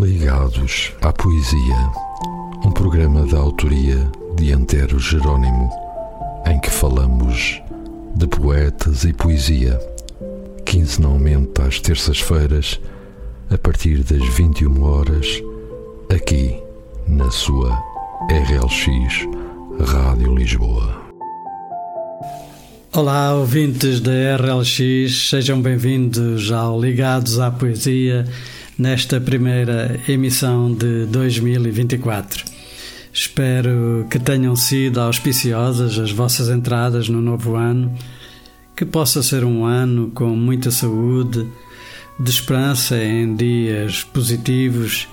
Ligados à Poesia, um programa da autoria de Antero Jerónimo, em que falamos de poetas e poesia, quinzenalmente às terças-feiras, a partir das 21 horas, aqui na sua RLX Rádio Lisboa. Olá, ouvintes da RLX, sejam bem-vindos ao Ligados à Poesia nesta primeira emissão de 2024. Espero que tenham sido auspiciosas as vossas entradas no novo ano, que possa ser um ano com muita saúde, de esperança em dias positivos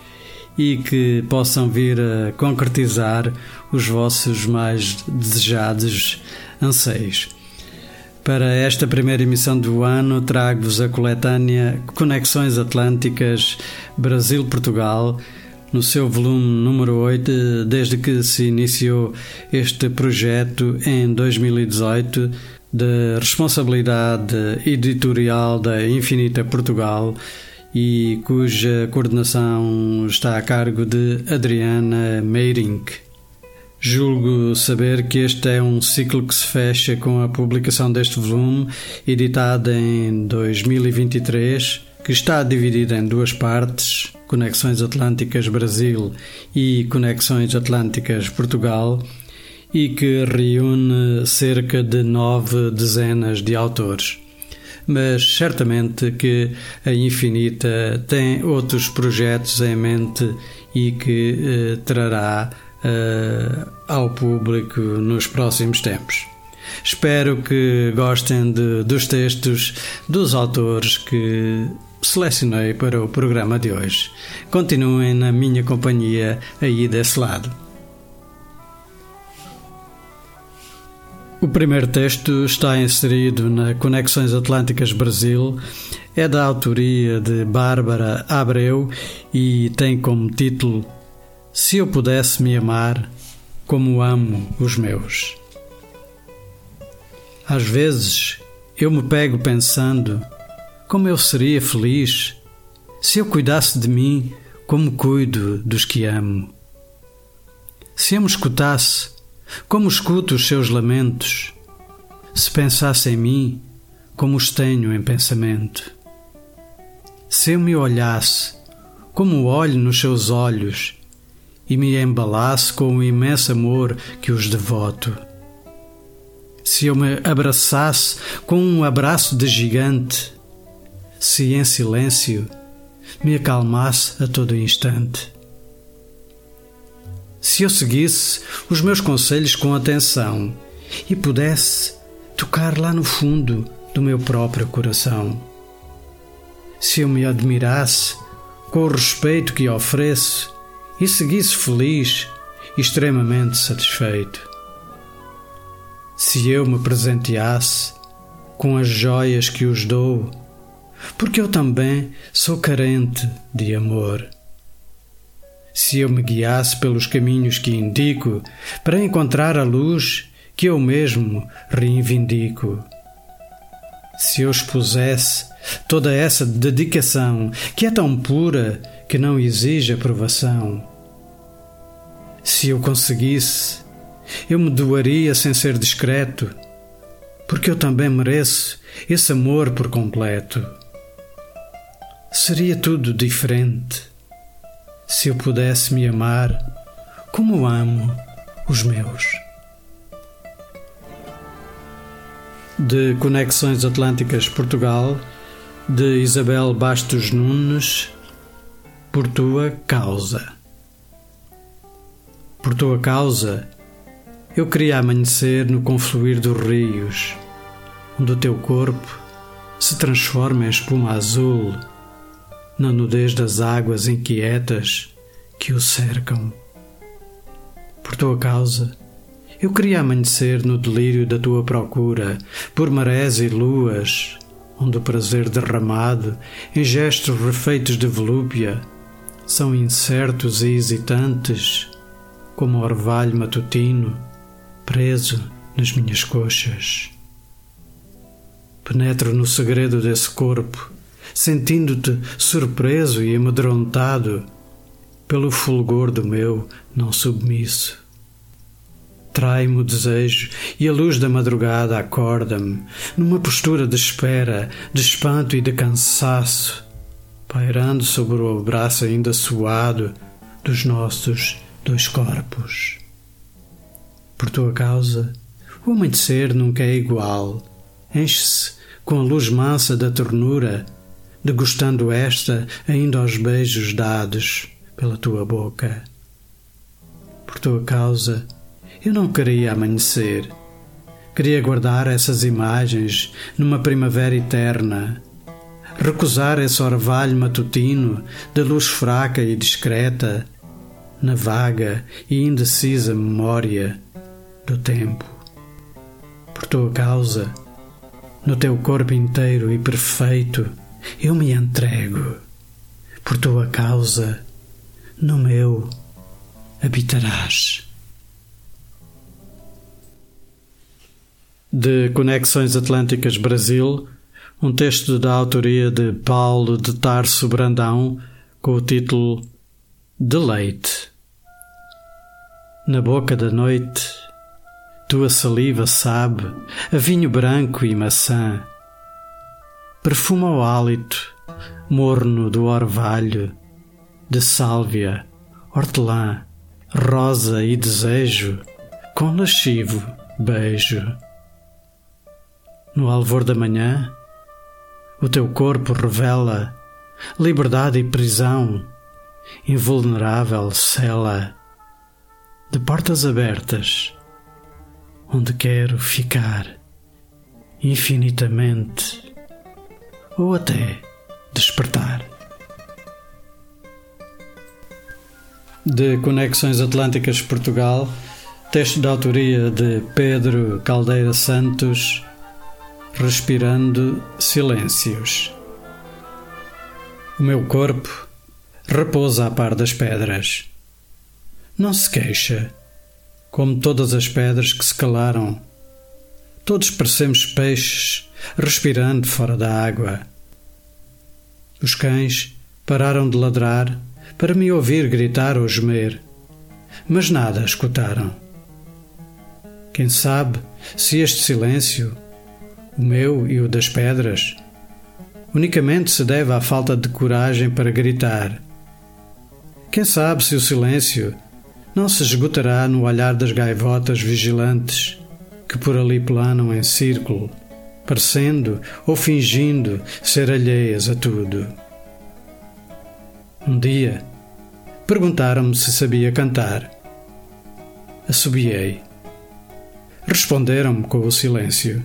e que possam vir a concretizar os vossos mais desejados anseios. Para esta primeira emissão do ano, trago-vos a coletânea Conexões Atlânticas Brasil-Portugal, no seu volume número 8, desde que se iniciou este projeto em 2018, de responsabilidade editorial da Infinita Portugal e cuja coordenação está a cargo de Adriana Meirink. Julgo saber que este é um ciclo que se fecha com a publicação deste volume, editado em 2023, que está dividido em duas partes: Conexões Atlânticas Brasil e Conexões Atlânticas Portugal, e que reúne cerca de nove dezenas de autores. Mas certamente que a Infinita tem outros projetos em mente e que eh, trará uh, ao público nos próximos tempos. Espero que gostem de, dos textos dos autores que selecionei para o programa de hoje. Continuem na minha companhia aí desse lado. O primeiro texto está inserido na Conexões Atlânticas Brasil, é da autoria de Bárbara Abreu e tem como título se eu pudesse me amar como amo os meus. Às vezes eu me pego pensando como eu seria feliz se eu cuidasse de mim como cuido dos que amo. Se eu me escutasse como escuto os seus lamentos, se pensasse em mim como os tenho em pensamento. Se eu me olhasse como olho nos seus olhos e me embalasse com o imenso amor que os devoto. Se eu me abraçasse com um abraço de gigante, se em silêncio me acalmasse a todo instante. Se eu seguisse os meus conselhos com atenção e pudesse tocar lá no fundo do meu próprio coração. Se eu me admirasse com o respeito que ofereço e seguisse feliz e extremamente satisfeito. Se eu me presenteasse com as joias que os dou, porque eu também sou carente de amor. Se eu me guiasse pelos caminhos que indico para encontrar a luz que eu mesmo reivindico. Se eu expusesse toda essa dedicação que é tão pura que não exige aprovação. Se eu conseguisse, eu me doaria sem ser discreto, porque eu também mereço esse amor por completo. Seria tudo diferente se eu pudesse me amar como amo os meus. De Conexões Atlânticas Portugal, de Isabel Bastos Nunes, por tua causa. Por tua causa, eu queria amanhecer no confluir dos rios, onde o teu corpo se transforma em espuma azul, na nudez das águas inquietas que o cercam. Por tua causa, eu queria amanhecer no delírio da tua procura, por marés e luas, onde o prazer derramado em gestos refeitos de volúpia são incertos e hesitantes, como o orvalho matutino preso nas minhas coxas. Penetro no segredo desse corpo, sentindo-te surpreso e amedrontado pelo fulgor do meu não submisso. Trai-me o desejo e a luz da madrugada acorda-me numa postura de espera, de espanto e de cansaço, pairando sobre o braço ainda suado dos nossos dois corpos. Por tua causa, o amanhecer nunca é igual, enche-se com a luz mansa da ternura, degustando esta ainda aos beijos dados pela tua boca. Por tua causa, eu não queria amanhecer. Queria guardar essas imagens numa primavera eterna, recusar esse orvalho matutino de luz fraca e discreta na vaga e indecisa memória do tempo. Por tua causa, no teu corpo inteiro e perfeito, eu me entrego. Por tua causa, no meu habitarás. De Conexões Atlânticas Brasil, um texto da autoria de Paulo de Tarso Brandão com o título Deleite. Na boca da noite, tua saliva sabe a vinho branco e maçã. Perfuma o hálito morno do orvalho de sálvia, hortelã, rosa e desejo, com lascivo beijo. No alvor da manhã, o teu corpo revela liberdade e prisão, invulnerável cela de portas abertas, onde quero ficar infinitamente ou até despertar. de Conexões Atlânticas Portugal, texto de autoria de Pedro Caldeira Santos, Respirando Silêncios. O meu corpo repousa a par das pedras. Não se queixa, como todas as pedras que se calaram. Todos parecemos peixes respirando fora da água. Os cães pararam de ladrar para me ouvir gritar ou gemer, mas nada escutaram. Quem sabe se este silêncio, o meu e o das pedras, unicamente se deve à falta de coragem para gritar. Quem sabe se o silêncio não se esgotará no olhar das gaivotas vigilantes que por ali planam em círculo, parecendo ou fingindo ser alheias a tudo. Um dia, perguntaram-me se sabia cantar. Assobiei. Responderam-me com o silêncio.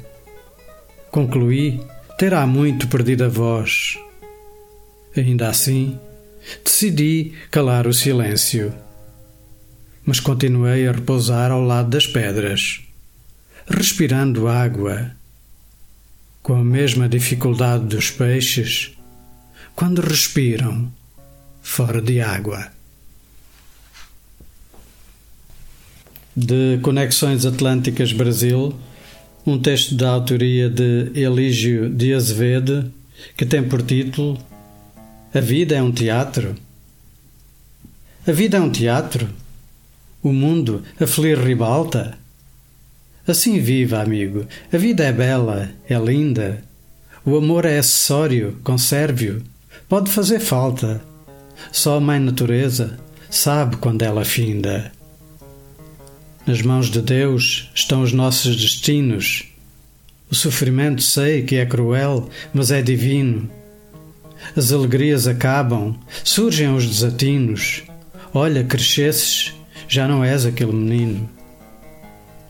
Concluí ter há muito perdido a voz. Ainda assim, decidi calar o silêncio. Mas continuei a repousar ao lado das pedras, respirando água, com a mesma dificuldade dos peixes quando respiram fora de água. De Conexões Atlânticas Brasil, um texto da autoria de Elígio de Azevedo, que tem por título A Vida é um Teatro. A vida é um teatro? O mundo a feliz ribalta? Assim viva, amigo. A vida é bela, é linda. O amor é acessório, conserve-o. Pode fazer falta, só a Mãe Natureza sabe quando ela finda. Nas mãos de Deus estão os nossos destinos. O sofrimento sei que é cruel, mas é divino. As alegrias acabam, surgem os desatinos. Olha, crescesses, já não és aquele menino.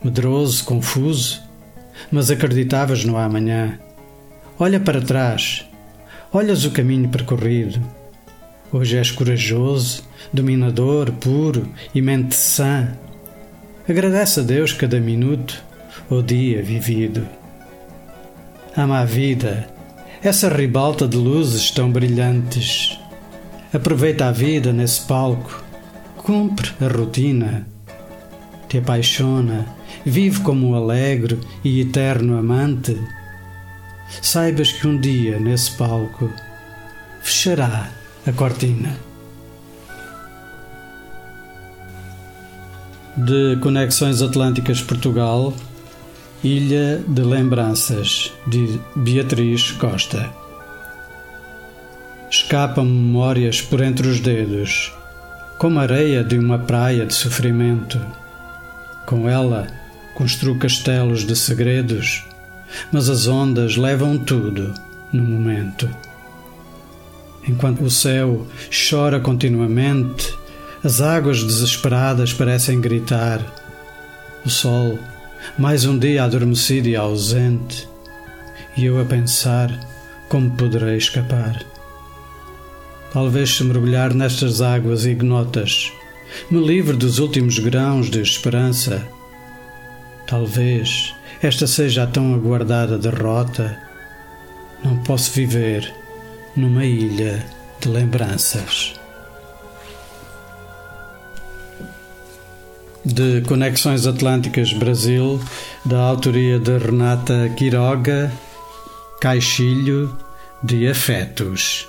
Medroso, confuso, mas acreditavas no amanhã. Olha para trás, olhas o caminho percorrido Hoje és corajoso, dominador, puro e mente sã. Agradece a Deus cada minuto ou dia vivido. Ama a vida, essa ribalta de luzes tão brilhantes. Aproveita a vida nesse palco, cumpre a rotina. Te apaixona, vive como um alegre e eterno amante. Saibas que um dia nesse palco fechará a cortina. De Conexões Atlânticas Portugal, Ilha de Lembranças, de Beatriz Costa. Escapam memórias por entre os dedos, como areia de uma praia de sofrimento. Com ela construo castelos de segredos, mas as ondas levam tudo no momento. Enquanto o céu chora continuamente, as águas desesperadas parecem gritar. O sol mais um dia adormecido e ausente, e eu a pensar como poderei escapar. Talvez se mergulhar nestas águas ignotas me livre dos últimos grãos de esperança. Talvez esta seja a tão aguardada derrota. Não posso viver numa ilha de lembranças. De Conexões Atlânticas Brasil, da autoria de Renata Quiroga, Caixilho de Afetos.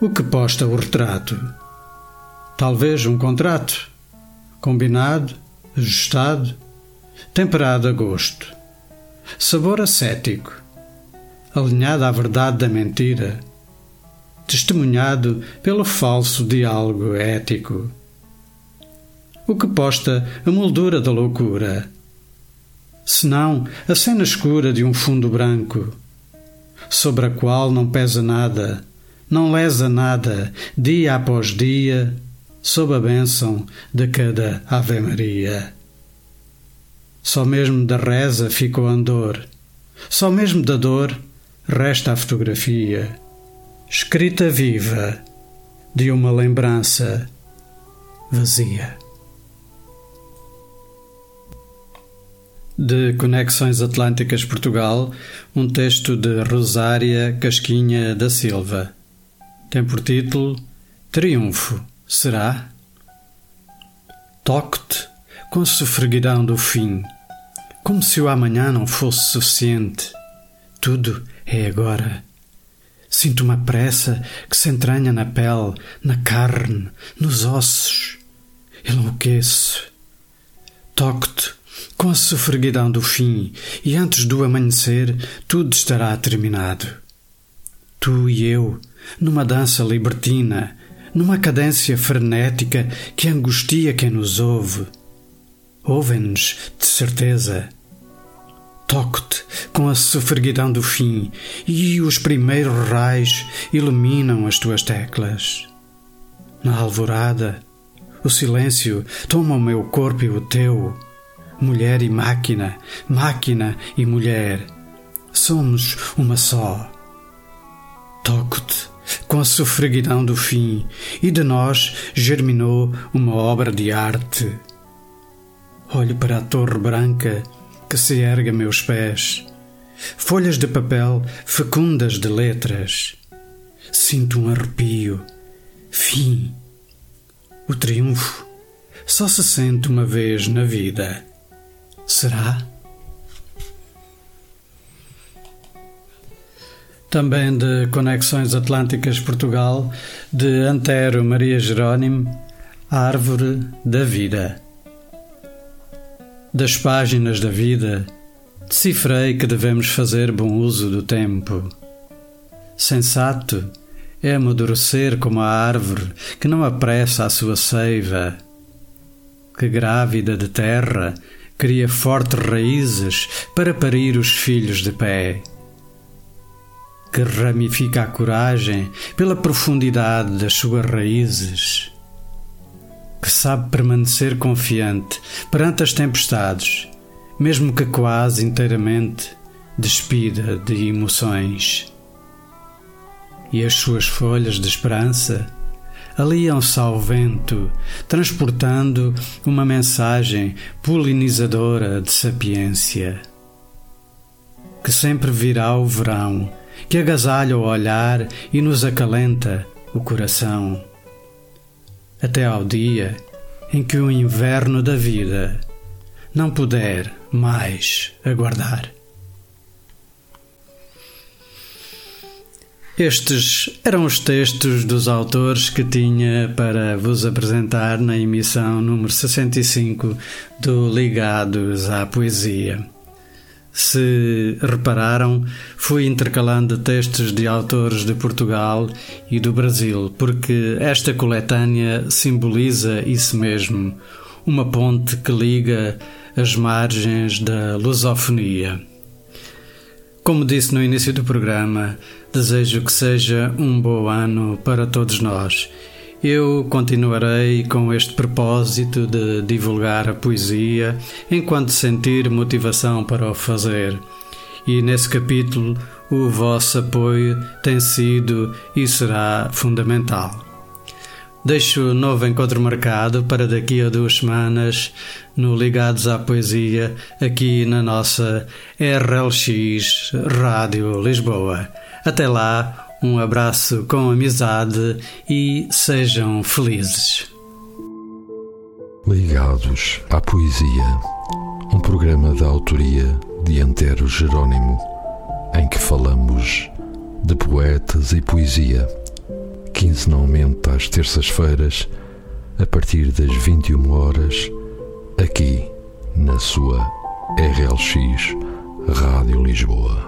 O que posta o retrato? Talvez um contrato, combinado, ajustado, temperado a gosto, sabor ascético, alinhado à verdade da mentira, testemunhado pelo falso diálogo ético o que posta a moldura da loucura. Senão a cena escura de um fundo branco, sobre a qual não pesa nada, não lesa nada, dia após dia, sob a bênção de cada Ave Maria. Só mesmo da reza ficou a dor, só mesmo da dor resta a fotografia, escrita viva de uma lembrança vazia. De Conexões Atlânticas Portugal, um texto de Rosária Casquinha da Silva. Tem por título Triunfo, será? Toque-te com sofreguidão do fim, como se o amanhã não fosse suficiente. Tudo é agora. Sinto uma pressa que se entranha na pele, na carne, nos ossos. Enlouqueço. Toque-te com a sofreguidão do fim, e antes do amanhecer tudo estará terminado. Tu e eu, numa dança libertina, numa cadência frenética que angustia quem nos ouve. Ouvem-nos, de certeza. Toco-te com a sofreguidão do fim, e os primeiros raios iluminam as tuas teclas. Na alvorada, o silêncio toma o meu corpo e o teu mulher e máquina, máquina e mulher. Somos uma só. Toco-te com a sofreguidão do fim, e de nós germinou uma obra de arte. Olho para a torre branca que se ergue a meus pés, folhas de papel fecundas de letras. Sinto um arrepio. Fim. O triunfo só se sente uma vez na vida. Será? Também de Conexões Atlânticas Portugal, de Antero Maria Jerónimo, Árvore da Vida. Das páginas da vida, decifrei que devemos fazer bom uso do tempo. Sensato é amadurecer como a árvore que não apressa a sua seiva, que grávida de terra cria fortes raízes para parir os filhos de pé. Que ramifica a coragem pela profundidade das suas raízes. Que sabe permanecer confiante perante as tempestades, mesmo que quase inteiramente despida de emoções. E as suas folhas de esperança aliam-se ao vento, transportando uma mensagem polinizadora de sapiência. Que sempre virá o verão, que agasalha o olhar e nos acalenta o coração. Até ao dia em que o inverno da vida não puder mais aguardar. Estes eram os textos dos autores que tinha para vos apresentar na emissão número 65 do Ligados à Poesia. Se repararam, fui intercalando textos de autores de Portugal e do Brasil, porque esta coletânea simboliza isso mesmo, uma ponte que liga as margens da lusofonia. Como disse no início do programa, desejo que seja um bom ano para todos nós. Eu continuarei com este propósito de divulgar a poesia enquanto sentir motivação para o fazer. E nesse capítulo, o vosso apoio tem sido e será fundamental. Deixo novo encontro marcado para daqui a duas semanas no Ligados à Poesia, aqui na nossa RLX Rádio Lisboa. Até lá, um abraço com amizade e sejam felizes. Ligados à Poesia, um programa da autoria de Antero Jerônimo, em que falamos de poetas e poesia quinzenalmente às terças-feiras, a partir das 21 horas, aqui na sua RLX Rádio Lisboa.